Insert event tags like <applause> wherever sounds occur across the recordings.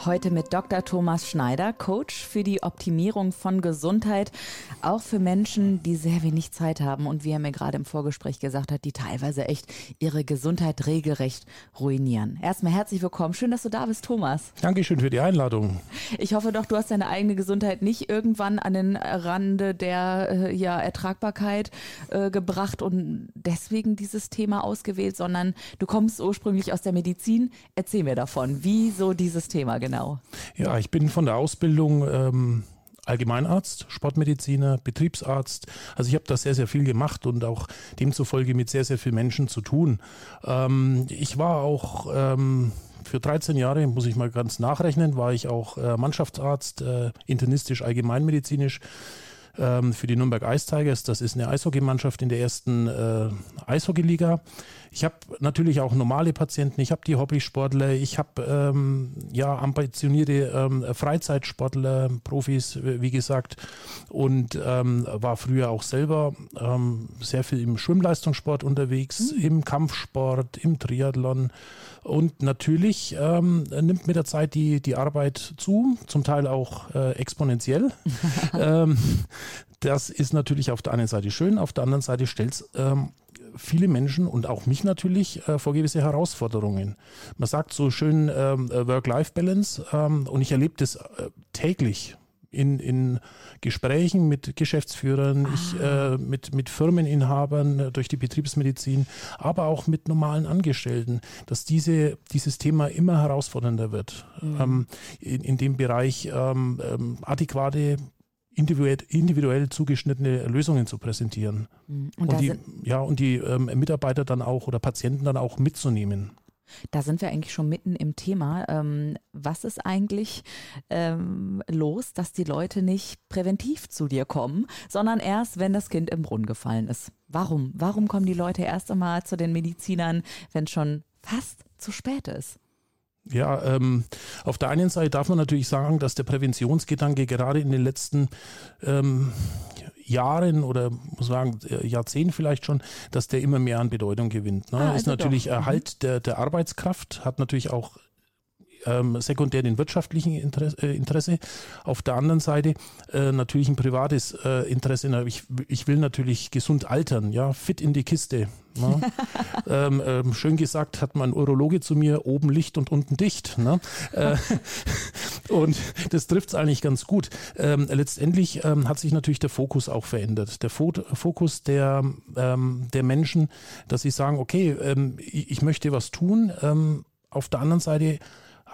Heute mit Dr. Thomas Schneider, Coach für die Optimierung von Gesundheit, auch für Menschen, die sehr wenig Zeit haben und wie er mir gerade im Vorgespräch gesagt hat, die teilweise echt ihre Gesundheit regelrecht ruinieren. Erstmal herzlich willkommen. Schön, dass du da bist, Thomas. Dankeschön für die Einladung. Ich hoffe doch, du hast deine eigene Gesundheit nicht irgendwann an den Rande der äh, ja, Ertragbarkeit äh, gebracht und deswegen dieses Thema ausgewählt, sondern du kommst ursprünglich aus der Medizin. Erzähl mir davon, wieso dieses Thema genau? Ja, ich bin von der Ausbildung ähm, Allgemeinarzt, Sportmediziner, Betriebsarzt. Also ich habe da sehr, sehr viel gemacht und auch demzufolge mit sehr, sehr vielen Menschen zu tun. Ähm, ich war auch ähm, für 13 Jahre, muss ich mal ganz nachrechnen, war ich auch äh, Mannschaftsarzt, äh, internistisch, allgemeinmedizinisch ähm, für die Nürnberg Ice Tigers. Das ist eine Eishockeymannschaft in der ersten äh, Eishockeyliga. Ich habe natürlich auch normale Patienten, ich habe die Hobbysportler, ich habe ähm, ja ambitionierte ähm, Freizeitsportler, Profis, wie gesagt, und ähm, war früher auch selber ähm, sehr viel im Schwimmleistungssport unterwegs, mhm. im Kampfsport, im Triathlon. Und natürlich ähm, nimmt mit der Zeit die, die Arbeit zu, zum Teil auch äh, exponentiell. <laughs> ähm, das ist natürlich auf der einen Seite schön, auf der anderen Seite stellt es ähm, viele Menschen und auch mich natürlich äh, vor gewisse Herausforderungen. Man sagt so schön ähm, Work-Life-Balance ähm, und ich erlebe das äh, täglich in, in Gesprächen mit Geschäftsführern, ah. ich, äh, mit, mit Firmeninhabern äh, durch die Betriebsmedizin, aber auch mit normalen Angestellten, dass diese, dieses Thema immer herausfordernder wird, mhm. ähm, in, in dem Bereich ähm, ähm, adäquate individuell, individuell zugeschnittene Lösungen zu präsentieren. Mhm. Und, und die, ja, und die ähm, Mitarbeiter dann auch oder Patienten dann auch mitzunehmen. Da sind wir eigentlich schon mitten im Thema. Ähm, was ist eigentlich ähm, los, dass die Leute nicht präventiv zu dir kommen, sondern erst, wenn das Kind im Brunnen gefallen ist? Warum? Warum kommen die Leute erst einmal zu den Medizinern, wenn es schon fast zu spät ist? Ja, ähm, auf der einen Seite darf man natürlich sagen, dass der Präventionsgedanke gerade in den letzten ähm, Jahren oder muss sagen äh, Jahrzehnten vielleicht schon, dass der immer mehr an Bedeutung gewinnt. Ne? Ah, also ist natürlich doch. Mhm. Erhalt der, der Arbeitskraft, hat natürlich auch ähm, sekundär den wirtschaftlichen Interesse, äh, Interesse. Auf der anderen Seite äh, natürlich ein privates äh, Interesse. Ich, ich will natürlich gesund altern, ja, fit in die Kiste. Ne? <laughs> ähm, ähm, schön gesagt hat mein Urologe zu mir, oben Licht und unten dicht. Ne? Äh, <laughs> und das trifft es eigentlich ganz gut. Ähm, letztendlich ähm, hat sich natürlich der Fokus auch verändert. Der Fo Fokus der, ähm, der Menschen, dass sie sagen, okay, ähm, ich, ich, möchte was tun. auf der anderen Seite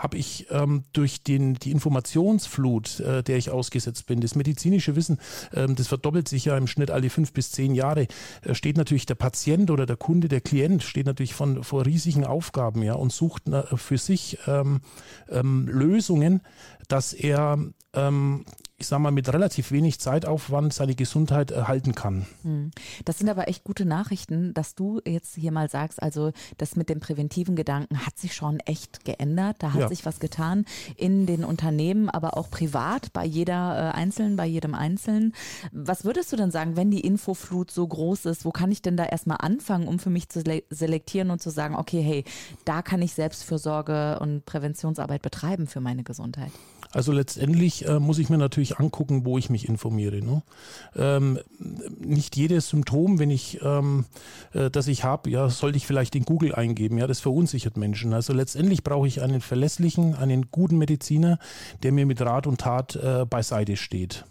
habe ich ähm, durch den, die Informationsflut, äh, der ich ausgesetzt bin, das medizinische Wissen, ähm, das verdoppelt sich ja im Schnitt alle fünf bis zehn Jahre, äh, steht natürlich der Patient oder der Kunde, der Klient, steht natürlich von, vor riesigen Aufgaben ja, und sucht na, für sich ähm, ähm, Lösungen, dass er ähm, ich sag mal, mit relativ wenig Zeitaufwand seine Gesundheit erhalten kann. Hm. Das sind aber echt gute Nachrichten, dass du jetzt hier mal sagst, also das mit dem präventiven Gedanken hat sich schon echt geändert. Da hat ja. sich was getan in den Unternehmen, aber auch privat, bei jeder äh, Einzelnen, bei jedem Einzelnen. Was würdest du denn sagen, wenn die Infoflut so groß ist, wo kann ich denn da erstmal anfangen, um für mich zu selektieren und zu sagen, okay, hey, da kann ich Selbstfürsorge und Präventionsarbeit betreiben für meine Gesundheit? Also letztendlich äh, muss ich mir natürlich angucken, wo ich mich informiere. Ne? Ähm, nicht jedes Symptom, wenn ich, ähm, äh, das ich habe, ja, sollte ich vielleicht in Google eingeben. Ja, das verunsichert Menschen. Also letztendlich brauche ich einen verlässlichen, einen guten Mediziner, der mir mit Rat und Tat äh, beiseite steht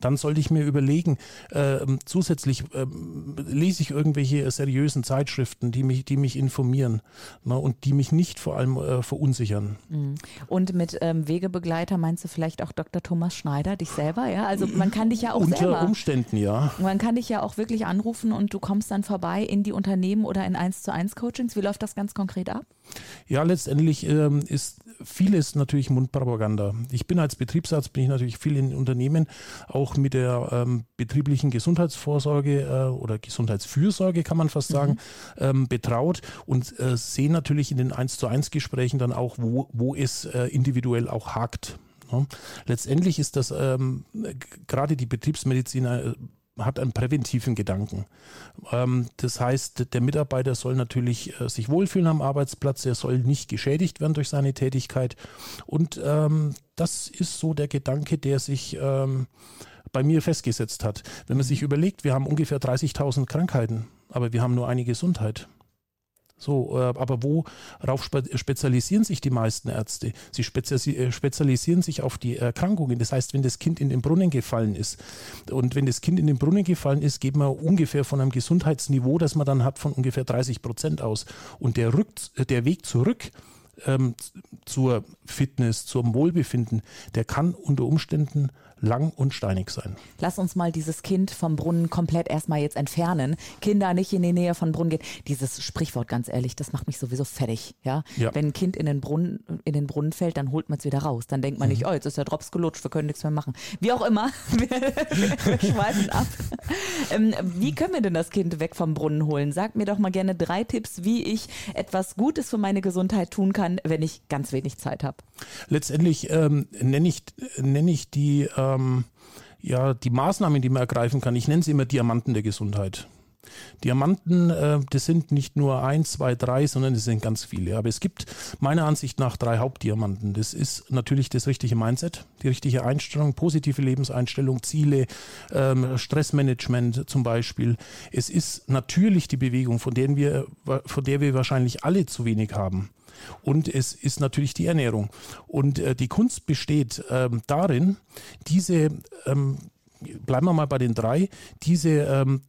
dann sollte ich mir überlegen, äh, zusätzlich äh, lese ich irgendwelche seriösen Zeitschriften, die mich, die mich informieren ne, und die mich nicht vor allem äh, verunsichern. Mhm. Und mit ähm, Wegebegleiter meinst du vielleicht auch Dr. Thomas Schneider, dich selber, ja? Also man kann dich ja auch Unter selber. Umständen, ja. Man kann dich ja auch wirklich anrufen und du kommst dann vorbei in die Unternehmen oder in 1 zu 1 Coachings. Wie läuft das ganz konkret ab? Ja, letztendlich ähm, ist vieles natürlich Mundpropaganda. Ich bin als Betriebsarzt, bin ich natürlich viel in Unternehmen, auch mit der ähm, betrieblichen Gesundheitsvorsorge äh, oder Gesundheitsfürsorge, kann man fast sagen, mhm. ähm, betraut und äh, sehe natürlich in den 1 zu 1 Gesprächen dann auch, wo, wo es äh, individuell auch hakt. Ne? Letztendlich ist das ähm, gerade die Betriebsmediziner äh, hat einen präventiven Gedanken. Ähm, das heißt, der Mitarbeiter soll natürlich äh, sich wohlfühlen am Arbeitsplatz, er soll nicht geschädigt werden durch seine Tätigkeit. Und ähm, das ist so der Gedanke, der sich ähm, bei mir festgesetzt hat. Wenn man sich überlegt, wir haben ungefähr 30.000 Krankheiten, aber wir haben nur eine Gesundheit. So, äh, aber worauf spezialisieren sich die meisten Ärzte? Sie äh, spezialisieren sich auf die Erkrankungen. Das heißt, wenn das Kind in den Brunnen gefallen ist und wenn das Kind in den Brunnen gefallen ist, geht man ungefähr von einem Gesundheitsniveau, das man dann hat, von ungefähr 30 Prozent aus. Und der, Rück, der Weg zurück ähm, zur Fitness, zum Wohlbefinden, der kann unter Umständen lang und steinig sein. Lass uns mal dieses Kind vom Brunnen komplett erstmal jetzt entfernen. Kinder nicht in die Nähe von Brunnen gehen. Dieses Sprichwort, ganz ehrlich, das macht mich sowieso fertig. Ja? ja. Wenn ein Kind in den Brunnen, in den Brunnen fällt, dann holt man es wieder raus. Dann denkt man mhm. nicht, oh, jetzt ist der Drops gelutscht, wir können nichts mehr machen. Wie auch immer, <laughs> wir, wir schweifen ab. Ähm, wie können wir denn das Kind weg vom Brunnen holen? Sag mir doch mal gerne drei Tipps, wie ich etwas Gutes für meine Gesundheit tun kann, wenn ich ganz wenig Zeit habe. Letztendlich ähm, nenne ich, nenn ich die äh, ähm, ja, die Maßnahmen, die man ergreifen kann, ich nenne sie immer Diamanten der Gesundheit. Diamanten, äh, das sind nicht nur ein, zwei, drei, sondern es sind ganz viele. Aber es gibt meiner Ansicht nach drei Hauptdiamanten. Das ist natürlich das richtige Mindset, die richtige Einstellung, positive Lebenseinstellung, Ziele, ähm, Stressmanagement zum Beispiel. Es ist natürlich die Bewegung, von, der wir, von der wir wahrscheinlich alle zu wenig haben. Und es ist natürlich die Ernährung. Und äh, die Kunst besteht ähm, darin, diese, ähm, bleiben wir mal bei den drei, diese ähm,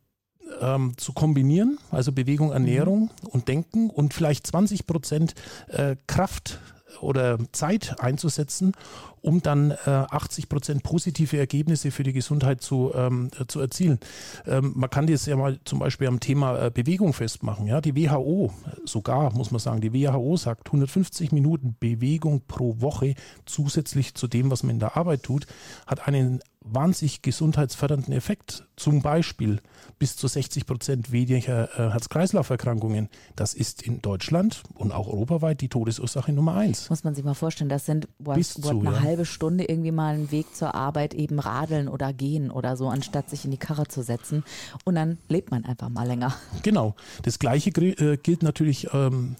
ähm, zu kombinieren, also Bewegung, Ernährung mhm. und Denken und vielleicht 20 Prozent äh, Kraft oder Zeit einzusetzen, um dann äh, 80 Prozent positive Ergebnisse für die Gesundheit zu, ähm, äh, zu erzielen. Ähm, man kann das ja mal zum Beispiel am Thema äh, Bewegung festmachen. Ja? Die WHO, sogar muss man sagen, die WHO sagt 150 Minuten Bewegung pro Woche zusätzlich zu dem, was man in der Arbeit tut, hat einen wahnsinnig gesundheitsfördernden Effekt. Zum Beispiel bis zu 60 Prozent weniger äh, Herz-Kreislauf-Erkrankungen. Das ist in Deutschland und auch europaweit die Todesursache Nummer eins. Muss man sich mal vorstellen, das sind what, bis what, zu, eine ja. halbe Stunde irgendwie mal einen Weg zur Arbeit eben radeln oder gehen oder so, anstatt sich in die Karre zu setzen. Und dann lebt man einfach mal länger. Genau. Das Gleiche äh, gilt natürlich ähm,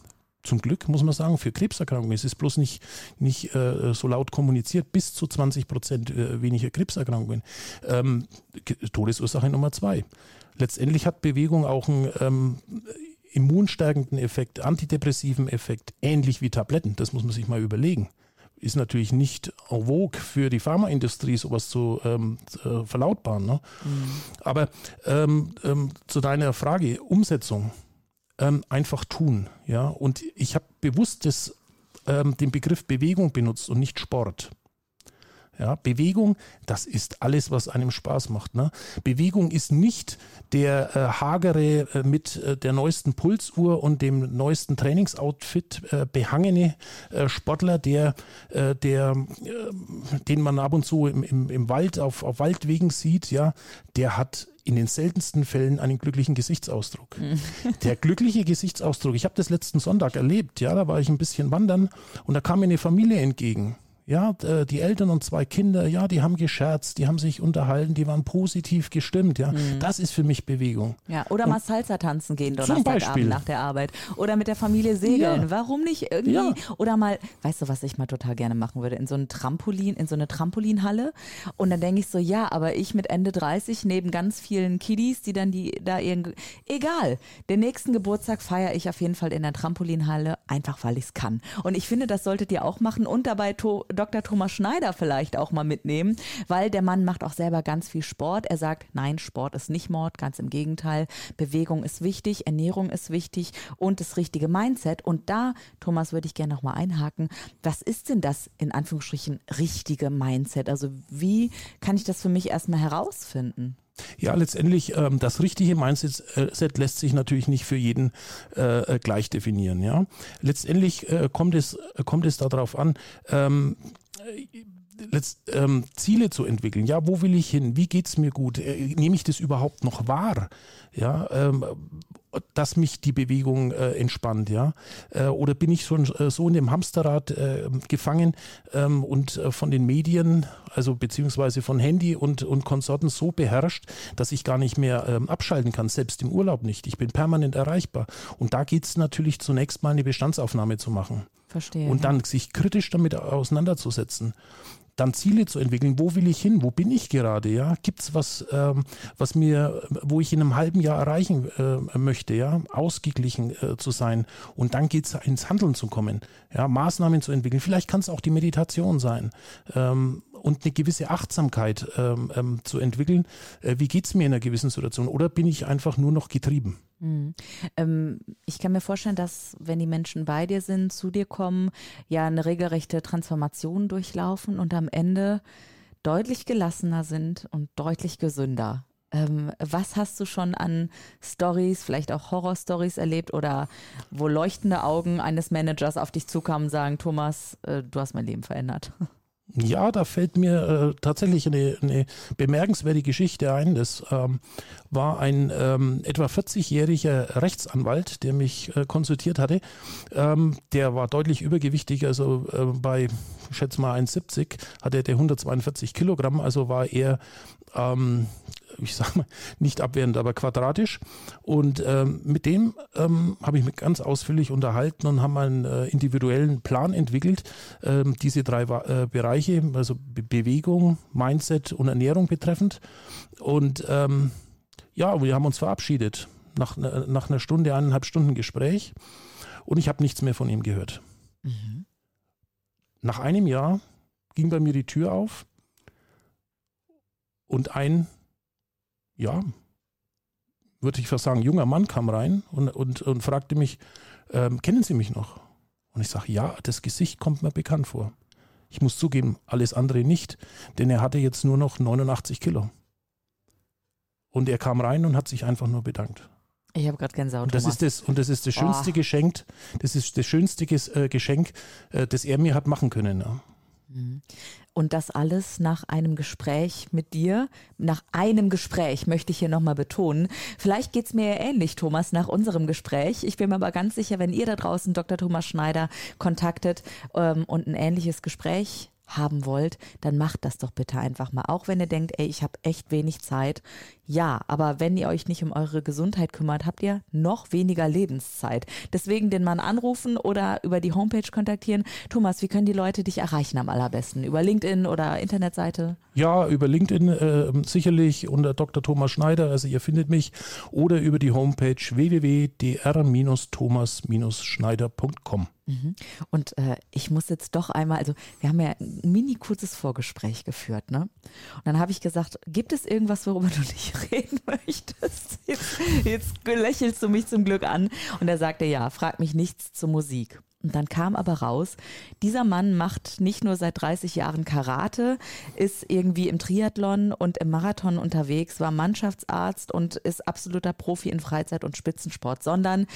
zum Glück, muss man sagen, für Krebserkrankungen. Es ist bloß nicht, nicht äh, so laut kommuniziert, bis zu 20 Prozent äh, weniger Krebserkrankungen. Ähm, Todesursache Nummer zwei. Letztendlich hat Bewegung auch einen ähm, immunstärkenden Effekt, antidepressiven Effekt, ähnlich wie Tabletten. Das muss man sich mal überlegen. Ist natürlich nicht en vogue für die Pharmaindustrie, sowas zu ähm, äh, verlautbaren. Ne? Mhm. Aber ähm, ähm, zu deiner Frage, Umsetzung ähm, einfach tun. Ja? Und ich habe bewusst das, ähm, den Begriff Bewegung benutzt und nicht Sport. Ja, Bewegung, das ist alles, was einem Spaß macht. Ne? Bewegung ist nicht der äh, hagere äh, mit äh, der neuesten Pulsuhr und dem neuesten Trainingsoutfit äh, behangene äh, Sportler, der, äh, der, den man ab und zu im, im, im Wald auf, auf Waldwegen sieht. Ja, der hat in den seltensten Fällen einen glücklichen Gesichtsausdruck. Mhm. Der glückliche Gesichtsausdruck, ich habe das letzten Sonntag erlebt, ja, da war ich ein bisschen wandern und da kam mir eine Familie entgegen. Ja, äh, die Eltern und zwei Kinder, ja, die haben gescherzt, die haben sich unterhalten, die waren positiv gestimmt, ja. Mhm. Das ist für mich Bewegung. Ja, oder und mal Salsa tanzen gehen Donnerstagabend nach der Arbeit. Oder mit der Familie segeln. Ja. Warum nicht irgendwie? Ja. Oder mal, weißt du, was ich mal total gerne machen würde? In so ein Trampolin, in so eine Trampolinhalle. Und dann denke ich so, ja, aber ich mit Ende 30 neben ganz vielen Kiddies, die dann die da irgendwie. Egal. Den nächsten Geburtstag feiere ich auf jeden Fall in der Trampolinhalle, einfach weil ich es kann. Und ich finde, das solltet ihr auch machen und dabei to Dr. Thomas Schneider vielleicht auch mal mitnehmen, weil der Mann macht auch selber ganz viel Sport. Er sagt, nein, Sport ist nicht Mord, ganz im Gegenteil. Bewegung ist wichtig, Ernährung ist wichtig und das richtige Mindset. Und da, Thomas, würde ich gerne noch mal einhaken. Was ist denn das in Anführungsstrichen richtige Mindset? Also wie kann ich das für mich erstmal herausfinden? Ja, letztendlich ähm, das richtige Mindset äh, lässt sich natürlich nicht für jeden äh, gleich definieren. Ja, letztendlich äh, kommt es kommt es darauf an. Ähm, Ziele zu entwickeln. Ja, wo will ich hin? Wie geht es mir gut? Äh, nehme ich das überhaupt noch wahr? Ja, ähm, dass mich die Bewegung äh, entspannt, ja? Äh, oder bin ich schon äh, so in dem Hamsterrad äh, gefangen ähm, und äh, von den Medien, also beziehungsweise von Handy und, und Konsorten so beherrscht, dass ich gar nicht mehr ähm, abschalten kann, selbst im Urlaub nicht. Ich bin permanent erreichbar. Und da geht es natürlich zunächst mal eine Bestandsaufnahme zu machen. Verstehe. Und dann sich kritisch damit auseinanderzusetzen dann Ziele zu entwickeln. Wo will ich hin? Wo bin ich gerade? Ja, gibt es was, ähm, was mir, wo ich in einem halben Jahr erreichen äh, möchte? Ja, ausgeglichen äh, zu sein. Und dann geht es ins Handeln zu kommen. Ja, Maßnahmen zu entwickeln. Vielleicht kann es auch die Meditation sein. Ähm, und eine gewisse Achtsamkeit ähm, ähm zu entwickeln. Äh, wie geht es mir in einer gewissen Situation? Oder bin ich einfach nur noch getrieben? Mhm. Ähm, ich kann mir vorstellen, dass wenn die Menschen bei dir sind, zu dir kommen, ja eine regelrechte Transformation durchlaufen und am Ende deutlich gelassener sind und deutlich gesünder. Ähm, was hast du schon an Stories, vielleicht auch Horror-Stories erlebt oder wo leuchtende Augen eines Managers auf dich zukamen und sagen, Thomas, äh, du hast mein Leben verändert? <laughs> Ja, da fällt mir äh, tatsächlich eine, eine, bemerkenswerte Geschichte ein. Das ähm, war ein ähm, etwa 40-jähriger Rechtsanwalt, der mich äh, konsultiert hatte. Ähm, der war deutlich übergewichtig, also äh, bei, schätze mal 1,70 hatte der 142 Kilogramm, also war er ähm, ich sage mal, nicht abwehrend, aber quadratisch. Und ähm, mit dem ähm, habe ich mich ganz ausführlich unterhalten und haben einen äh, individuellen Plan entwickelt, ähm, diese drei äh, Bereiche, also Be Bewegung, Mindset und Ernährung betreffend. Und ähm, ja, wir haben uns verabschiedet nach, äh, nach einer Stunde, eineinhalb Stunden Gespräch und ich habe nichts mehr von ihm gehört. Mhm. Nach einem Jahr ging bei mir die Tür auf und ein ja, würde ich fast sagen, junger Mann kam rein und, und, und fragte mich, ähm, kennen Sie mich noch? Und ich sage, ja, das Gesicht kommt mir bekannt vor. Ich muss zugeben, alles andere nicht, denn er hatte jetzt nur noch 89 Kilo. Und er kam rein und hat sich einfach nur bedankt. Ich habe gerade Gänsehaut. Und das ist das und das ist das schönste oh. Geschenk. Das ist das schönste äh, Geschenk, äh, das er mir hat machen können. Ja. Mhm. Und das alles nach einem Gespräch mit dir, nach einem Gespräch, möchte ich hier nochmal betonen. Vielleicht geht es mir ähnlich, Thomas, nach unserem Gespräch. Ich bin mir aber ganz sicher, wenn ihr da draußen Dr. Thomas Schneider kontaktet ähm, und ein ähnliches Gespräch haben wollt, dann macht das doch bitte einfach mal. Auch wenn ihr denkt, ey, ich habe echt wenig Zeit. Ja, aber wenn ihr euch nicht um eure Gesundheit kümmert, habt ihr noch weniger Lebenszeit. Deswegen den Mann anrufen oder über die Homepage kontaktieren. Thomas, wie können die Leute dich erreichen am allerbesten? Über LinkedIn oder Internetseite? Ja, über LinkedIn äh, sicherlich unter Dr. Thomas Schneider. Also ihr findet mich oder über die Homepage www.dr-thomas-schneider.com. Mhm. Und äh, ich muss jetzt doch einmal, also wir haben ja ein mini kurzes Vorgespräch geführt, ne? Und dann habe ich gesagt, gibt es irgendwas, worüber du nicht <laughs> reden möchtest? Jetzt, jetzt lächelst du mich zum Glück an. Und er sagte, ja, frag mich nichts zur Musik. Und dann kam aber raus, dieser Mann macht nicht nur seit 30 Jahren Karate, ist irgendwie im Triathlon und im Marathon unterwegs, war Mannschaftsarzt und ist absoluter Profi in Freizeit- und Spitzensport, sondern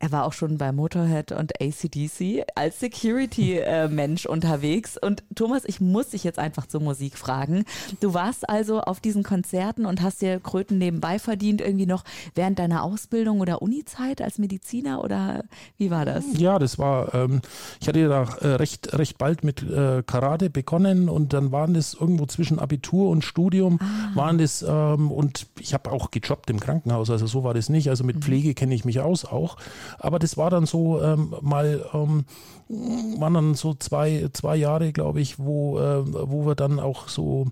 er war auch schon bei Motorhead und ACDC als Security-Mensch <laughs> unterwegs. Und Thomas, ich muss dich jetzt einfach zur Musik fragen. Du warst also auf diesen Konzerten und hast dir Kröten nebenbei verdient, irgendwie noch während deiner Ausbildung oder Unizeit als Mediziner oder wie war das? Ja, das war, ähm, ich hatte da äh, recht, recht bald mit äh, Karate begonnen und dann waren das irgendwo zwischen Abitur und Studium, ah. waren das, ähm, und ich habe auch gejobbt im Krankenhaus, also so war das nicht. Also mit mhm. Pflege kenne ich mich aus auch. Aber das war dann so ähm, mal, ähm, waren dann so zwei, zwei Jahre, glaube ich, wo, äh, wo wir dann auch so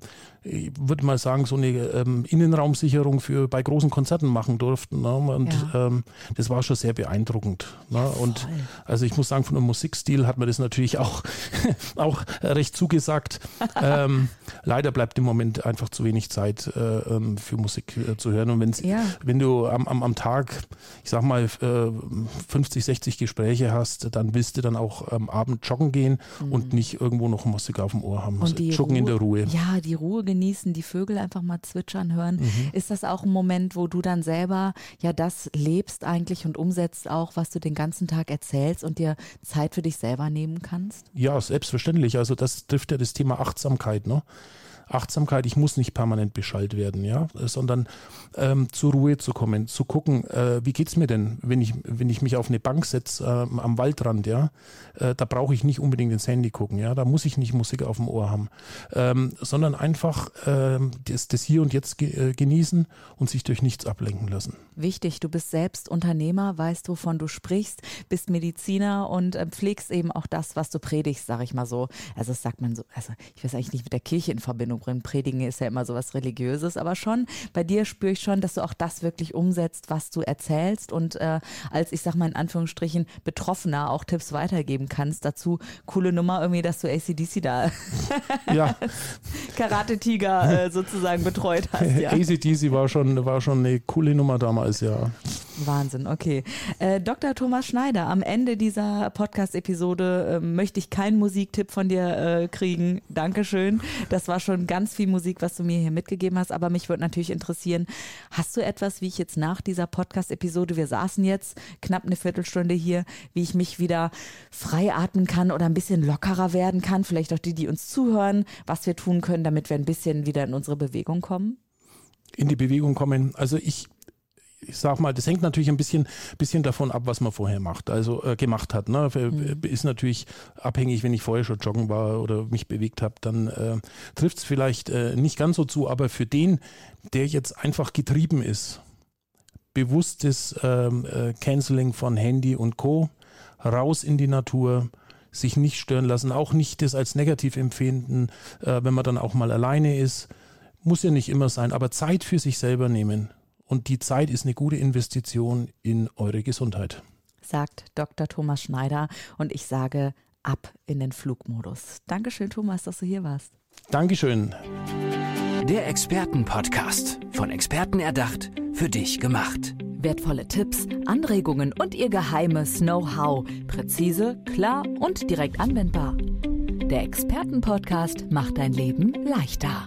ich würde mal sagen, so eine ähm, Innenraumsicherung für bei großen Konzerten machen durften. Ne? Und ja. ähm, das war schon sehr beeindruckend. Ne? Ja, und also ich muss sagen, von dem Musikstil hat mir das natürlich auch, <laughs> auch recht zugesagt. ähm, <laughs> leider bleibt im Moment einfach zu wenig Zeit äh, ähm, für Musik äh, zu hören. Und wenn's, ja. wenn du am, am, am Tag, ich sag mal, äh, 50, 60 Gespräche hast, dann willst du dann auch am Abend joggen gehen mhm. und nicht irgendwo noch Musik auf dem Ohr haben. Und die joggen Ruhe, in der Ruhe. Ja, die Ruhe genießen, die Vögel einfach mal zwitschern hören. Mhm. Ist das auch ein Moment, wo du dann selber ja das lebst eigentlich und umsetzt auch, was du den ganzen Tag erzählst und dir Zeit für dich selber nehmen kannst? Ja, selbstverständlich. Also das trifft ja das Thema Achtsamkeit. Ne? Achtsamkeit, ich muss nicht permanent beschallt werden, ja, sondern ähm, zur Ruhe zu kommen, zu gucken, äh, wie es mir denn, wenn ich, wenn ich mich auf eine Bank setze äh, am Waldrand, ja, äh, da brauche ich nicht unbedingt ins Handy gucken, ja, da muss ich nicht Musik auf dem Ohr haben, ähm, sondern einfach ähm, das, das Hier und Jetzt ge äh, genießen und sich durch nichts ablenken lassen. Wichtig, du bist selbst Unternehmer, weißt, wovon du sprichst, bist Mediziner und äh, pflegst eben auch das, was du predigst, sag ich mal so. Also das sagt man so, also ich weiß eigentlich nicht mit der Kirche in Verbindung bringen. Predigen ist ja immer so was Religiöses, aber schon bei dir spüre ich schon, dass du auch das wirklich umsetzt, was du erzählst und äh, als, ich sag mal in Anführungsstrichen, Betroffener auch Tipps weitergeben kannst. Dazu coole Nummer irgendwie, dass du ACDC da ja. <laughs> Karate-Tiger äh, sozusagen betreut hast. <laughs> Ja. ACDC war schon, war schon eine coole Nummer damals, ja. Wahnsinn, okay. Äh, Dr. Thomas Schneider, am Ende dieser Podcast-Episode äh, möchte ich keinen Musiktipp von dir äh, kriegen. Dankeschön. Das war schon ganz viel Musik, was du mir hier mitgegeben hast. Aber mich würde natürlich interessieren, hast du etwas, wie ich jetzt nach dieser Podcast-Episode, wir saßen jetzt knapp eine Viertelstunde hier, wie ich mich wieder frei atmen kann oder ein bisschen lockerer werden kann? Vielleicht auch die, die uns zuhören, was wir tun können, damit wir ein bisschen wieder in unsere Bewegung kommen? in die Bewegung kommen. Also ich ich sag mal, das hängt natürlich ein bisschen, bisschen davon ab, was man vorher macht, also äh, gemacht hat. Ne? Mhm. Ist natürlich abhängig, wenn ich vorher schon joggen war oder mich bewegt habe, dann äh, trifft es vielleicht äh, nicht ganz so zu, aber für den, der jetzt einfach getrieben ist, bewusstes ähm, äh, Canceling von Handy und Co., raus in die Natur, sich nicht stören lassen, auch nicht das als negativ empfinden, äh, wenn man dann auch mal alleine ist. Muss ja nicht immer sein, aber Zeit für sich selber nehmen und die Zeit ist eine gute Investition in eure Gesundheit. Sagt Dr. Thomas Schneider und ich sage ab in den Flugmodus. Dankeschön, Thomas, dass du hier warst. Dankeschön. Der Expertenpodcast. Von Experten erdacht, für dich gemacht. Wertvolle Tipps, Anregungen und ihr geheimes Know-how. Präzise, klar und direkt anwendbar. Der Expertenpodcast macht dein Leben leichter.